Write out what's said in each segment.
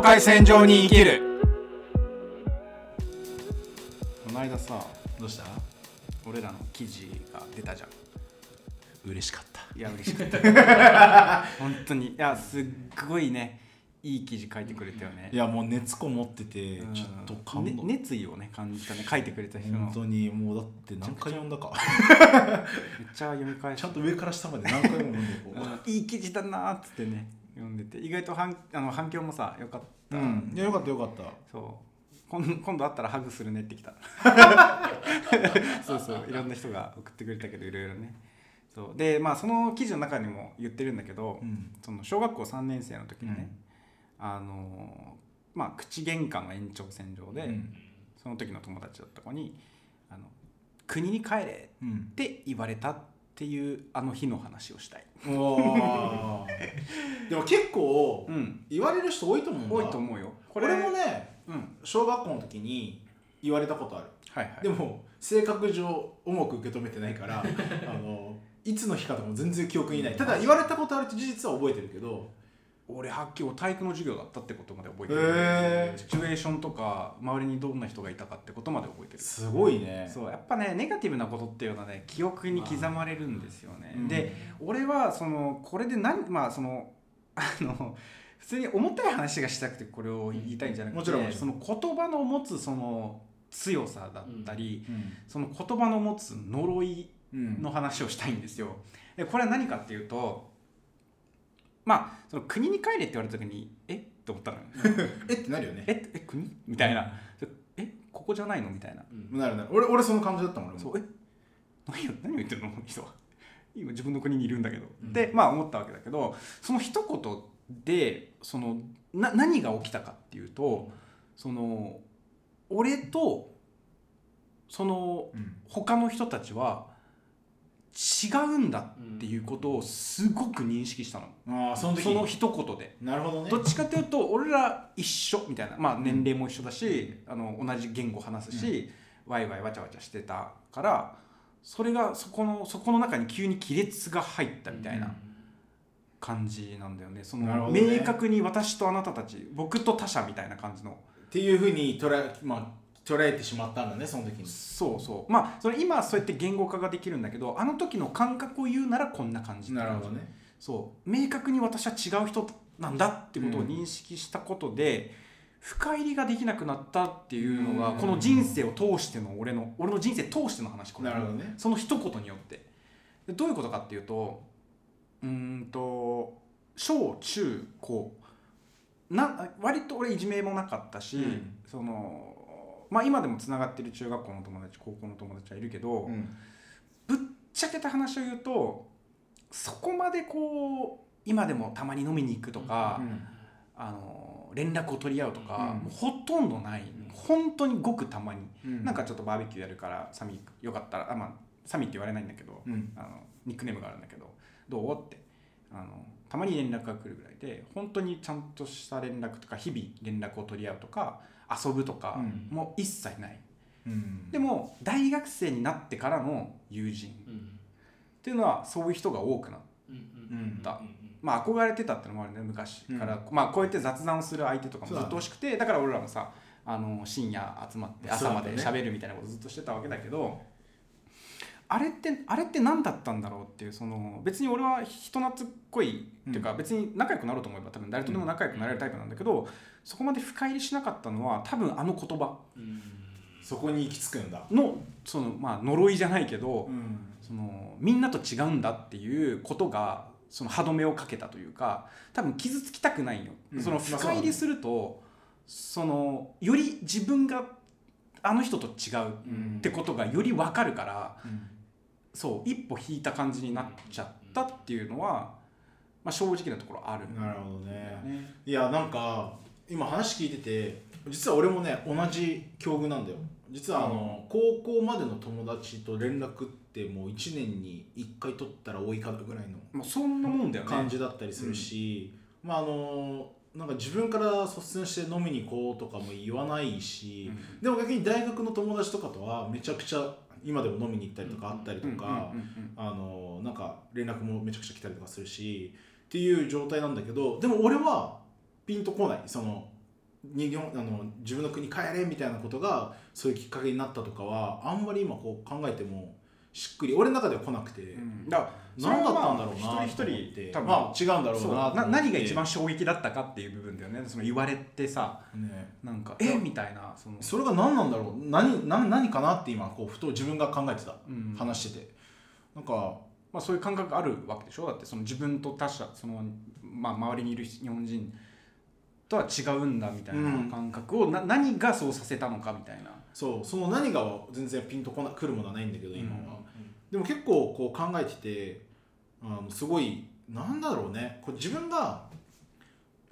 境界線上に生きる。この間さどうした？俺らの記事が出たじゃん。嬉しかった。いや嬉しかった。本当に。いやすっごいねいい記事書いてくれたよね。いやもう熱こもっててうん。ちょっと感動、ね熱意をね感じたね。書いてくれた人の。本当にもうだって何回読んだか。めっちゃ読み返しちゃんと上から下まで何回も読んでこうん。いい記事だなーっつってね読んでて意外と反あの反響もさよかった、ううん。いやよかったよかった。そう。今今度会ったらハグするねってきた。そうそう。いろんな人が送ってくれたけどいろいろね。そう。でまあその記事の中にも言ってるんだけど、うん。その小学校3年生の時にね、あのまあ口喧嘩の延長線上で、うん。その時の友達だった子にあの「国に帰れ」うん。って言われたっていうあの日の話をしたい。でも結構うん、言われる人多いと思うんだ。多いと思うよ。こ俺もねうん、小学校の時に言われたことある。はいはい。でも性格上重く受け止めてないから あのいつの日かとかも全然記憶にない。ただ言われたことあるって事実は覚えてるけど俺はっきり体育の授業だったってことまで覚えてる、へー。シチュエーションとか周りにどんな人がいたかってことまで覚えてる。すごいね。そうやっぱねネガティブなことっていうのはね記憶に刻まれるんですよね、うん。で俺はそのこれで何まあそのあの普通に重たい話がしたくてこれを言いたいんじゃなくて、もちろん。その言葉の持つその強さだったり、うん。その言葉の持つ呪いうんの話をしたいんですよ。でこれは何かっていうとまあその国に帰れって言われた時にえ？って思ったのよ。えってなるよね。ええ国？みたいな。えここじゃないの？みたいな。なるなる。俺俺その感じだったもんそうえ？何を何を言ってるの？この人は。今自分の国にいるんだけど、うん。でまあ思ったわけだけどその一言でそのな何が起きたかっていうとその俺とそのうん。他の人たちは違うんだっていうことをすごく認識したの、ああその時。その一言で。なるほどね。どっちかというと俺ら一緒みたいな。まあ年齢も一緒だし、あの同じ言語話すし、ワイワイわちゃわちゃしてたからそれがそこのそこの中に急に亀裂が入ったみたいな感じなんだよね。そのなるほどね。明確に私とあなたたち僕と他者みたいな感じの。っていうふうに捉え,、まあ、捉えてしまったんだねその時に。そうそう。まあそれ今はそうやって言語化ができるんだけどあの時の感覚を言うならこんな感じなるほどね。そう。明確に私は違う人なんだってことを認識したことで、深入りができなくなったっていうのが、うん。この人生を通しての俺の俺の人生通しての話これ。なるほどね。その一言によって。でどういうことかっていうとうーんと小中高。な割と俺いじめもなかったし、うん。そのまあ今でもつながってる中学校の友達高校の友達はいるけど、うん。ぶっちゃけた話を言うとそこまでこう今でもたまに飲みに行くとか、うん。あの連絡を取り合うとか、うん。ほとんどない。本当にごくたまに、うん。なんかちょっとバーベキューやるからサミよかったらあまあサミって言われないんだけど、うん。あのニックネームがあるんだけどどう？って。あのたまに連絡が来るぐらいで本当にちゃんとした連絡とか日々連絡を取り合うとか遊ぶとかうん。もう一切ない、うん。でも大学生になってからの友人っていうのはそういう人が多くなった。まあ憧れてたってのもあるね昔から、まあこうやって雑談をする相手とかもずっと欲しくてだ,、から俺らもさあの深夜集まって朝まで喋るみたいなことずっとしてたわけだけどあれってあれって何だったんだろうっていうその別に俺は人懐っこいっていうか、別に仲良くなろうと思えば多分誰とでも仲良くなれるタイプなんだけど、そこまで深入りしなかったのは多分あの言葉そこに行き着くんだ。のそのまあ呪いじゃないけど、うん。そのみんなと違うんだっていうことがその歯止めをかけたというか多分傷つきたくないよ、うん。その深入りすると、そのより自分があの人と違うってことがより分かるから、そう一歩引いた感じになっちゃったっていうのは、まあ、正直なところあるなるほどね。ね。いやなんか今話聞いてて実は俺もね同じ境遇なんだよ。実はあの、高校までの友達と連絡ってもう1年に1回取ったら多いかぐらいのまあ、そんなもんだよね。感じだったりするし、まああのなんか自分から率先して飲みに行こうとかも言わないし、でも逆に大学の友達とかとはめちゃくちゃ今でも飲みに行ったりとかあったりとか、あのなんか連絡もめちゃくちゃ来たりとかするしっていう状態なんだけどでも俺はピンとこない。そのに日本あの自分の国帰れみたいなことがそういうきっかけになったとかはあんまり今こう考えてもしっくり俺の中では来なくて、うん、だから何だったんだろうな一人一人多分、まあ、違うんだろうなな何が一番衝撃だったかっていう部分だよねその言われてさ、ね、なんかえ？みたいなその。それが何なんだろう？何何何かなって今こうふと自分が考えてた、うん、話してて。なんかまあ、そういう感覚あるわけでしょ？だってその自分と他者その、まあ、周りにいる日本人とは違うんだみたいな感覚を、うん、な何がそうさせたのかみたいな。そう。その何が全然ピンとこな来るものはないんだけど今は、うん、でも結構こう考えててあのすごいなんだろうね。これ自分が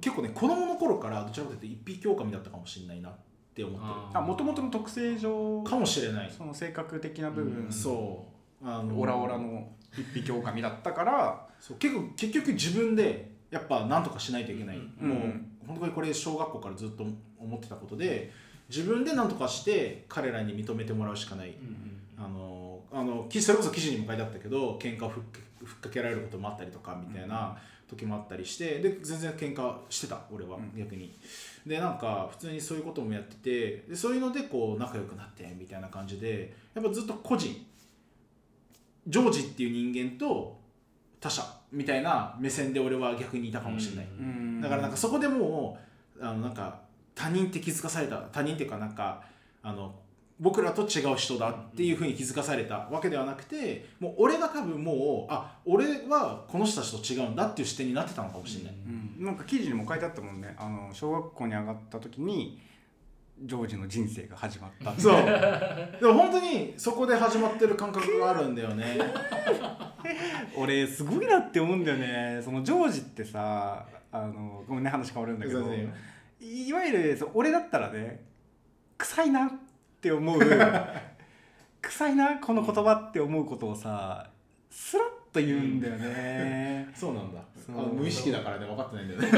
結構ね子供の頃からどちらかというと一匹狼だったかもしれないなって思ってる。あもともとの特性上かもしれない。その性格的な部分、うん、そう。あのオラオラの一匹狼だったからそう。結構結局自分でやっぱ何とかしないといけない、うん、もう本当にこれ小学校からずっと思ってたことで自分で何とかして彼らに認めてもらうしかない、あのあのそれこそ記事にも書いてあったけど喧嘩をふっふっかけられることもあったりとかみたいな時もあったりしてで全然喧嘩してた俺は、逆に。でなんか普通にそういうこともやっててでそういうのでこう仲良くなってみたいな感じでやっぱずっと個人ジョージっていう人間と他者みたいな目線で俺は逆にいたかもしれない、だからなんかそこでもうあのなんか他人って気づかされた他人っていうかなんかあの僕らと違う人だっていうふうに気づかされたわけではなくてもう俺が多分もうあ俺はこの人たちと違うんだっていう視点になってたのかもしれない、うん、なんか記事にも書いてあったもんね。あの小学校に上がった時にジョージの人生が始まったそう。でも本当にそこで始まってる感覚があるんだよね。俺すごいなって思うんだよね。そのジョージってさあのごめんね話変わるんだけど。いわゆる俺だったらね臭いなって思う 臭いなこの言葉って思うことをさスラッと言うんだよね、うん、そう。なんだ無意識だからね分かってないんだよね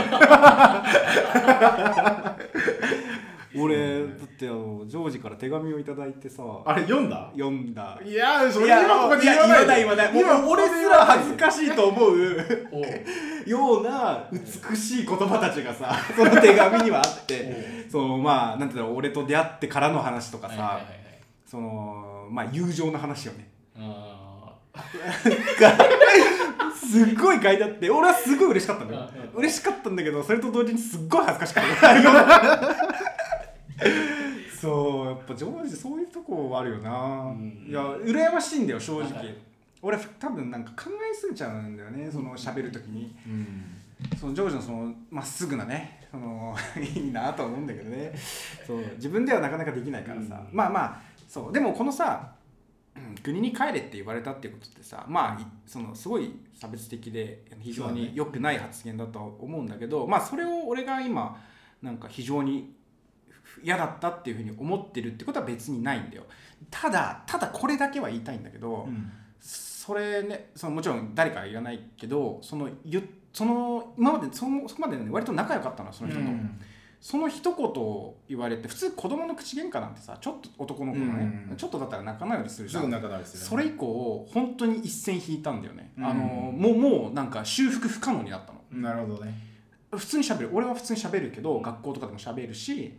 俺だってあのジョージから手紙を頂いてさあれ読んだ？読んだ。いやそれ今ここで言わないない今俺すら恥ずかしいと思う。ような美しい言葉たちがさその手紙にはあって。そのまあなんていうの俺と出会ってからの話とかさそのまあ友情の話よね。すっごい書いてあって俺はすごい嬉しかったんだよ嬉しかったんだけどそれと同時にすっごい恥ずかしかった そうやっぱジョージそういうとこあるよな、うん、いや羨ましいんだよ正直、はい、俺多分なんか考えすぎちゃうんだよねその喋る時に、うん、そのジョージのそのまっすぐなねそのいいなと思うんだけどね。そう自分ではなかなかできないからさ、うん、まあまあそう。でもこのさ国に帰れって言われたっていうことってさまあそのすごい差別的で非常に良くない発言だと思うんだけど、まあそれを俺が今なんか非常に嫌だったっていうふうに思ってるってことは別にないんだよ。ただただこれだけは言いたいんだけど、うん、それねそのもちろん誰かは言わないけどそのその今までそのそこまで、ね、割と仲良かったのその人と。うん。その一言言われて普通子供の口喧嘩なんてさちょっと男の子がね、うん、ちょっとだったら仲直りするじゃん、ね、それ以降本当に一線引いたんだよね、うん、あのもうもうなんか修復不可能になったの。なるほどね。普通にしゃべる。俺は普通にしゃべるけど学校とかでもしゃべるし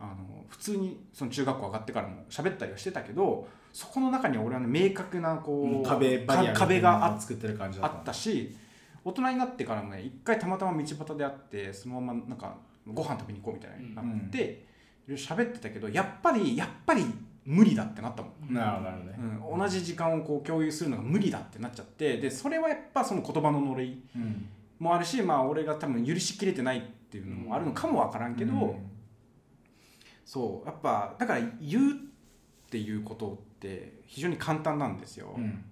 あの普通にその中学校上がってからも喋ったりはしてたけどそこの中に俺はね明確なこう壁壁があ作ってる感じあったし大人になってからもね一回たまたま道端で会ってそのままなんかご飯食べに行こうみたいになって、うん、喋ってたけどやっぱりやっぱり無理だってなったもん。なるほどね、うん、同じ時間をこう共有するのが無理だってなっちゃってでそれはやっぱその言葉の呪いもあるし、まあ俺が多分許しきれてないっていうのもあるのかも分からんけど、うんそうやっぱだから言うっていうことって非常に簡単なんですよ、うん、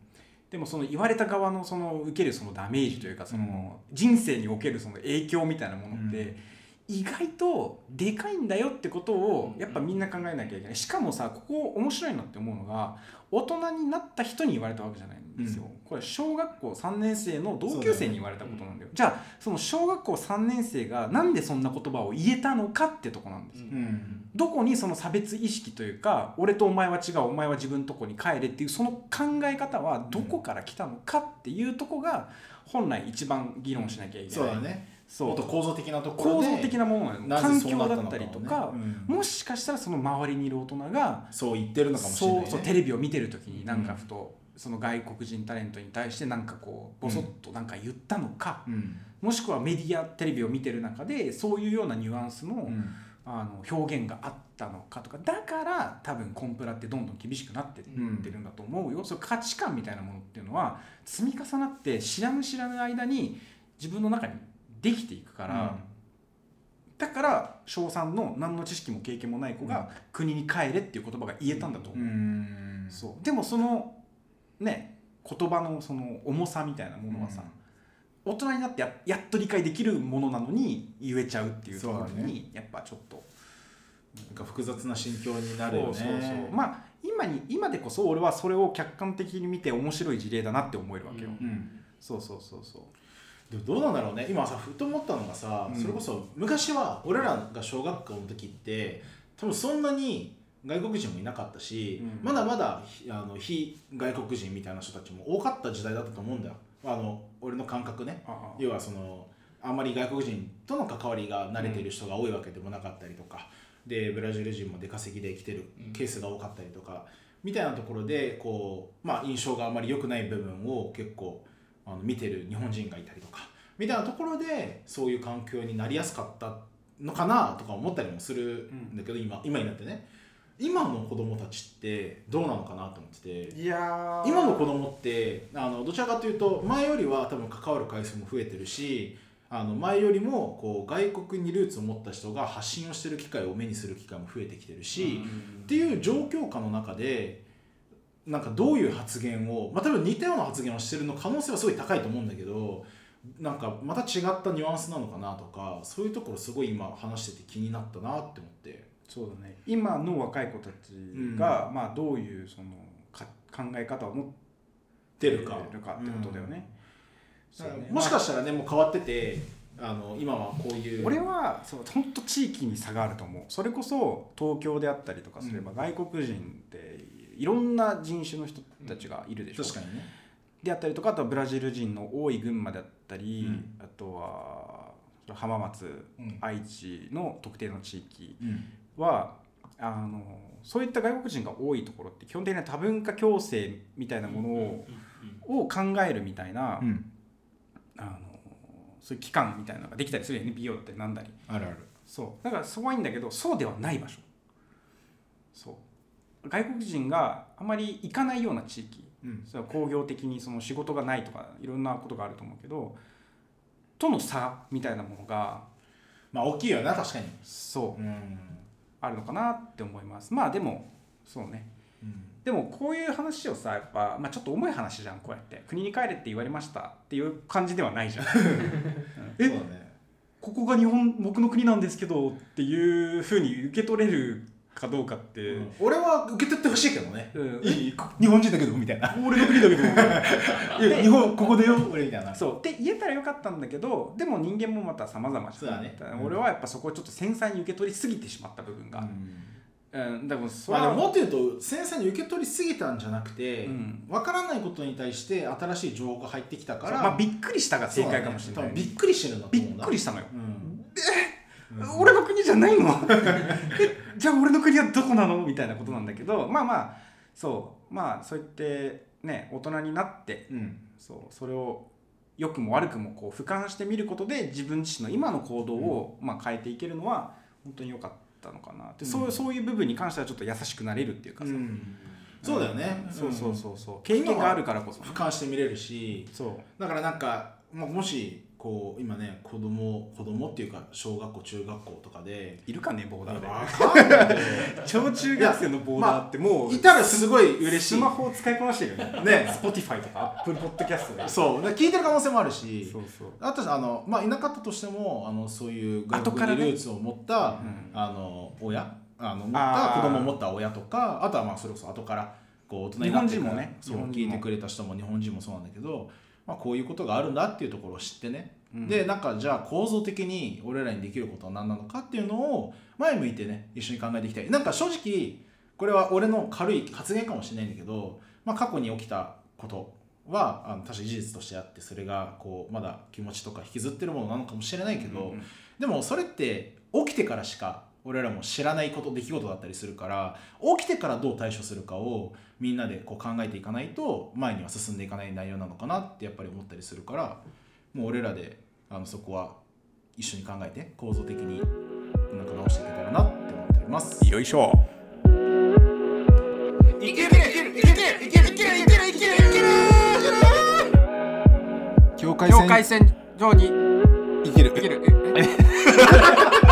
でもその言われた側のその受けるそのダメージというかその人生におけるその影響みたいなものって、意外とでかいんだよってことをやっぱみんな考えなきゃいけない。しかもさここ面白いなって思うのが大人になった人に言われたわけじゃないんですよ、うん、これ小学校3年生の同級生に言われたことなんだよ、じゃあその小学校3年生がなんでそんな言葉を言えたのかってとこなんですよ、うん、どこにその差別意識というか俺とお前は違うお前は自分のとこに帰れっていうその考え方はどこから来たのかっていうとこが本来一番議論しなきゃいけない、うん、そうだね。もっと構造的なところ構造的なものな環境だったりとか、うん。もしかしたらその周りにいる大人がそう言ってるのかもしれない、ね、そうそうテレビを見てる時になんかふと、その外国人タレントに対してなんかこうボソッとなんか言ったのか、うん。もしくはメディアテレビを見てる中でそういうようなニュアンスの,、うん。あの表現があったのかとかだから多分コンプラってどんどん厳しくなってってるんだと思うよ、そういう価値観みたいなものっていうのは積み重なって知らぬ知らぬ間に自分の中にできていくから、だから小3の何の知識も経験もない子が国に帰れっていう言葉が言えたんだと思う、うん。そう。でもそのね言葉のその重さみたいなものはさ、大人になってややっと理解できるものなのに言えちゃうっていうところに、やっぱちょっとなんか複雑な心境になるよね。そうそうそう。まあ今に今でこそ俺はそれを客観的に見て面白い事例だなって思えるわけよ、うん。そうそうそうそう。でもどうなんだろうね。今さふと思ったのがさ、うん。それこそ昔は俺らが小学校の時って多分そんなに外国人もいなかったし、うん。まだまだひあの非外国人みたいな人たちも多かった時代だったと思うんだよ。あの俺の感覚ね。要はそのあんまり外国人との関わりが慣れている人が多いわけでもなかったりとか、でブラジル人も出稼ぎで来てるケースが多かったりとか、みたいなところでこう、まあ、印象があまり良くない部分を結構あの見てる日本人がいたりとかみたいなところでそういう環境になりやすかったのかなとか思ったりもするんだけど、今今になってね今の子供たちってどうなのかなと思ってて。いやー今の子供ってあのどちらかというと前よりは多分関わる回数も増えてるしあの前よりもこう外国にルーツを持った人が発信をしてる機会を目にする機会も増えてきてるし、っていう状況下の中でなんかどういう発言を、まあ、多分似たような発言をしてるの可能性はすごい高いと思うんだけどなんかまた違ったニュアンスなのかなとかそういうところすごい今話してて気になったなって思って。そうだね。今の若い子たちが、まあ、どういうそのか考え方を持って出るか。ってことだよね。そうね。もしかしたらねもう変わっててあの今はこういう俺はそう本当地域に差があると思う。それこそ東京であったりとかすれば、外国人っていろんな人種の人たちがいるでしょ、確かにね。であったりとかあとはブラジル人の多い群馬であったり、うん。あとは浜松、うん。愛知の特定の地域うんはあのそういった外国人が多いところって基本的には多文化共生みたいなものを,、を考えるみたいな、うん。あのそういう機関みたいなのができたりする NPO だったりなんだり。あるある。そう。だからそこはいいんだけどそうではない場所。そう。外国人があまり行かないような地域。うん。それは工業的にその仕事がないとかいろんなことがあると思うけどとの差みたいなものがまあ大きいよな確かに。そう。うんあるのかなって思います。まあでもそうね。でもこういう話をさやっぱ、まあ、ちょっと重い話じゃんこうやって。国に帰れって言われましたっていう感じではないじゃん。え？ね。ここが日本僕の国なんですけどっていうふうに受け取れるかどうかって、うん。俺は受け取ってほしいけどね。うん。いい日本人だけどみたいな。俺の国だけど 日本ここでよ俺みたいな。そう。って言えたらよかったんだけどでも人間もまた様々じゃん。そうだね。うん俺はやっぱそこをちょっと繊細に受け取りすぎてしまった部分が、うん、でもそれは、まあでももっと言うと繊細に受け取りすぎたんじゃなくて、うん。分からないことに対して新しい情報が入ってきたから、まあ、びっくりしたが正解かもしれない、ねびっくりしてるんだとび思うんだっくりしたのよ、うん俺の国じゃないの えじゃあ俺の国はどこなの？みたいなことなんだけどまあまあそう。まあそう言ってね大人になってうん。そう。それを良くも悪くもこう俯瞰してみることで自分自身の今の行動を、まあ、変えていけるのは本当に良かったのかな。って、そううんそういう部分に関してはちょっと優しくなれるっていうかさ、そうだよね、そうそうそうそう。経験があるからこそ俯瞰して見れるし。そう。だからなんか、まあ、もしこう今ね子供子供っていうか小学校中学校とかでいるかねボーダーで。わかんない。小中学生のボーダーってもういたらすごい嬉しい。スマホを使いこなしてるよね。ね。Spotify とか Apple Podcast で。そう。だから聞いてる可能性もあるし。そうそう。あとあの、まあ、いなかったとしてもあのそういう外国にルーツを持った、うん。あの親あの持った子供を持った親とかあとはまあそれこそ後からこう大人になって日本人もねそう聞いてくれた人も日本人もそうなんだけど、まあ、こういうことがあるんだっていうところを知ってね、うん。でなんかじゃあ構造的に俺らにできることは何なのかっていうのを前向いてね一緒に考えていきたい。なんか正直これは俺の軽い発言かもしれないんだけど、まあ、過去に起きたことはあの確かに事実としてあってそれがこうまだ気持ちとか引きずってるものなのかもしれないけど、うんうん、でもそれって起きてからしか俺らも知らないこと出来事だったりするから起きてからどう対処するかをみんなでこう考えていかないと前には進んでいかない内容なのかなってやっぱり思ったりするからもう俺らであのそこは一緒に考えて構造的になんか直していけたらなって思っております。よいしょ。いけるいけるいけるいけるいけるいけるいけるいける。いける境界線上に。いけるいける